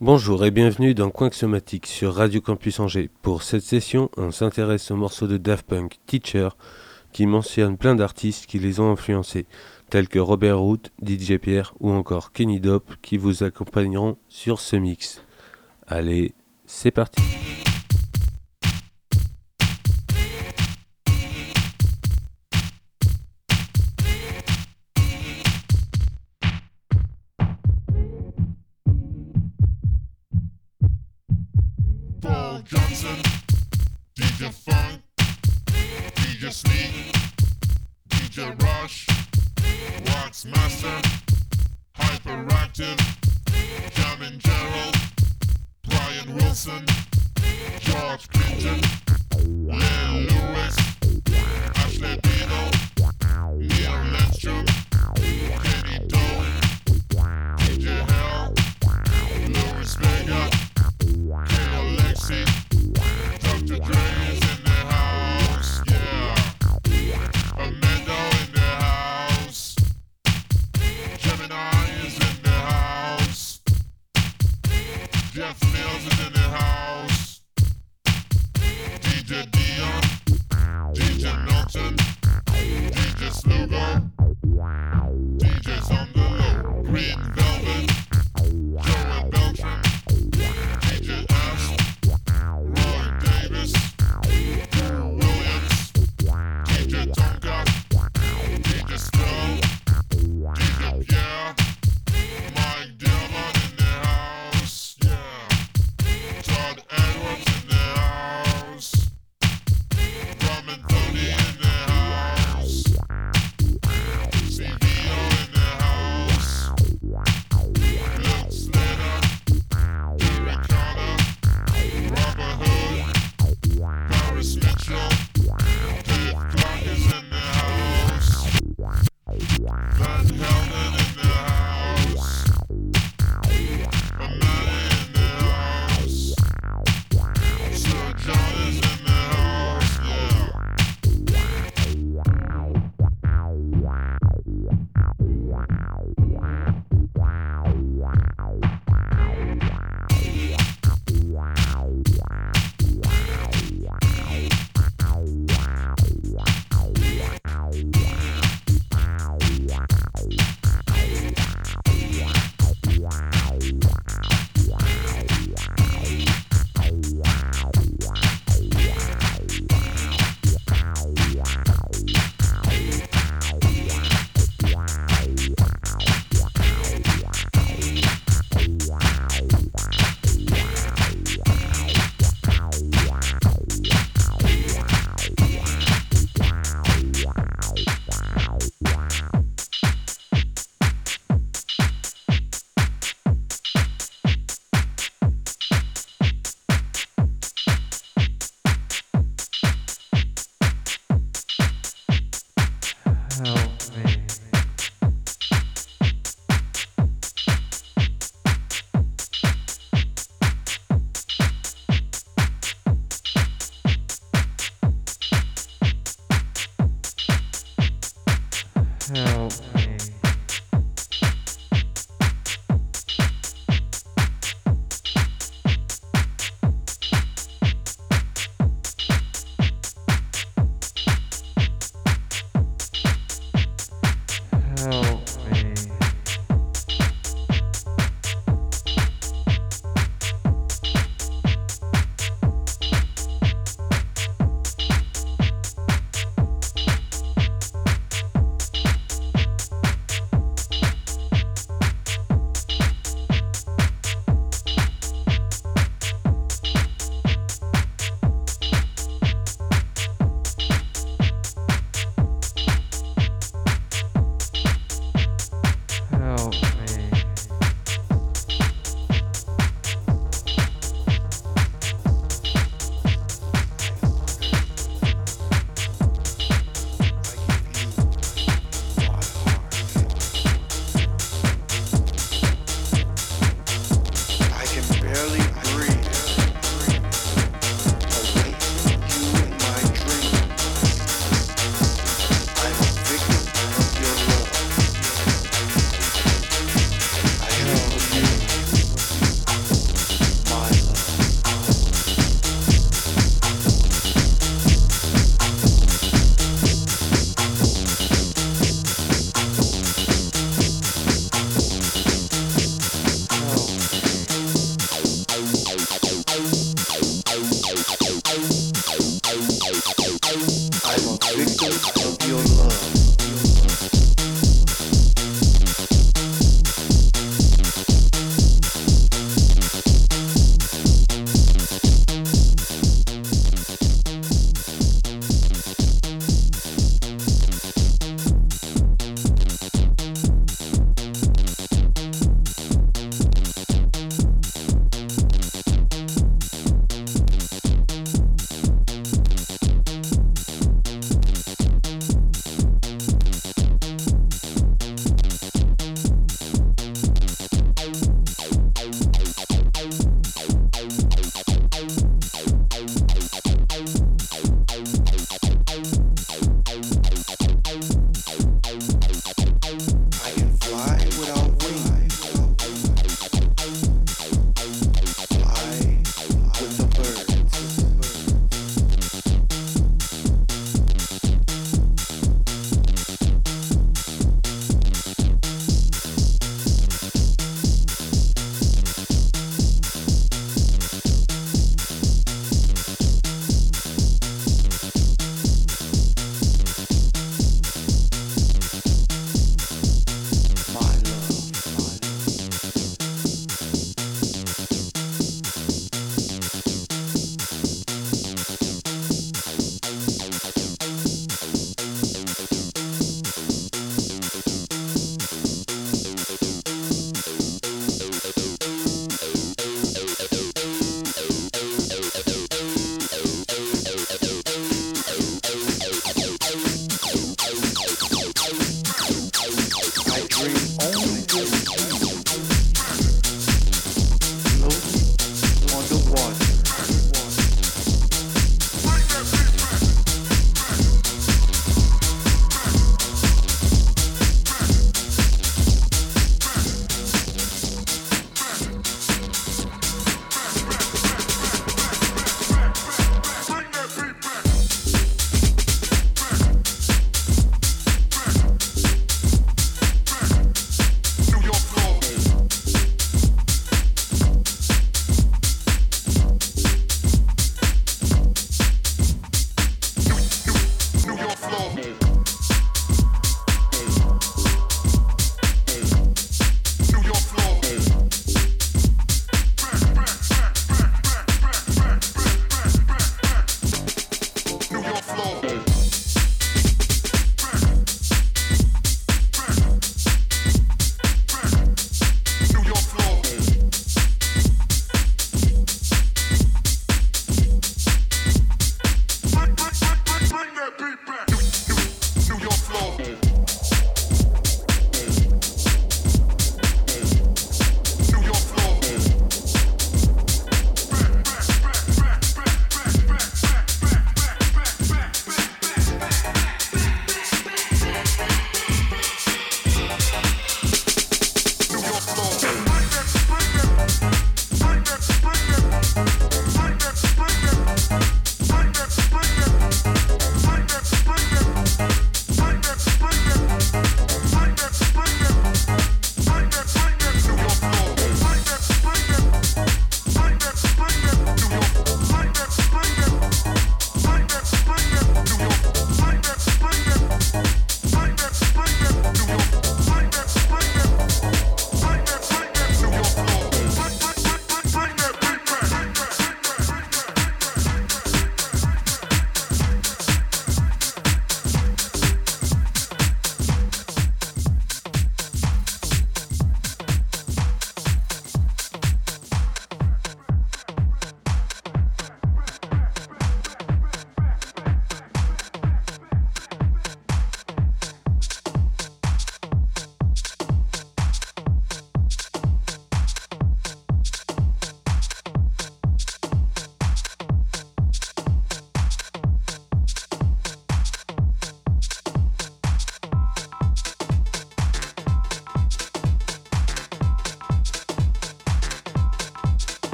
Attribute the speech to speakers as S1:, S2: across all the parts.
S1: Bonjour et bienvenue dans Coin sur Radio Campus Angers. Pour cette session, on s'intéresse au morceau de Daft Punk, Teacher, qui mentionne plein d'artistes qui les ont influencés, tels que Robert Root, DJ Pierre ou encore Kenny Dope, qui vous accompagneront sur ce mix. Allez, c'est parti.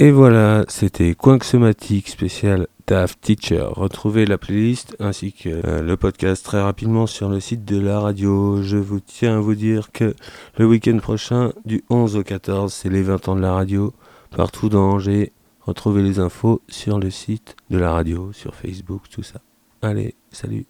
S2: Et voilà, c'était Quinxomatique spécial DAF Teacher. Retrouvez la playlist ainsi que euh, le podcast très rapidement sur le site de la radio. Je vous tiens à vous dire que le week-end prochain, du 11 au 14, c'est les 20 ans de la radio, partout dans Angers. Retrouvez les infos sur le site de la radio, sur Facebook, tout ça. Allez, salut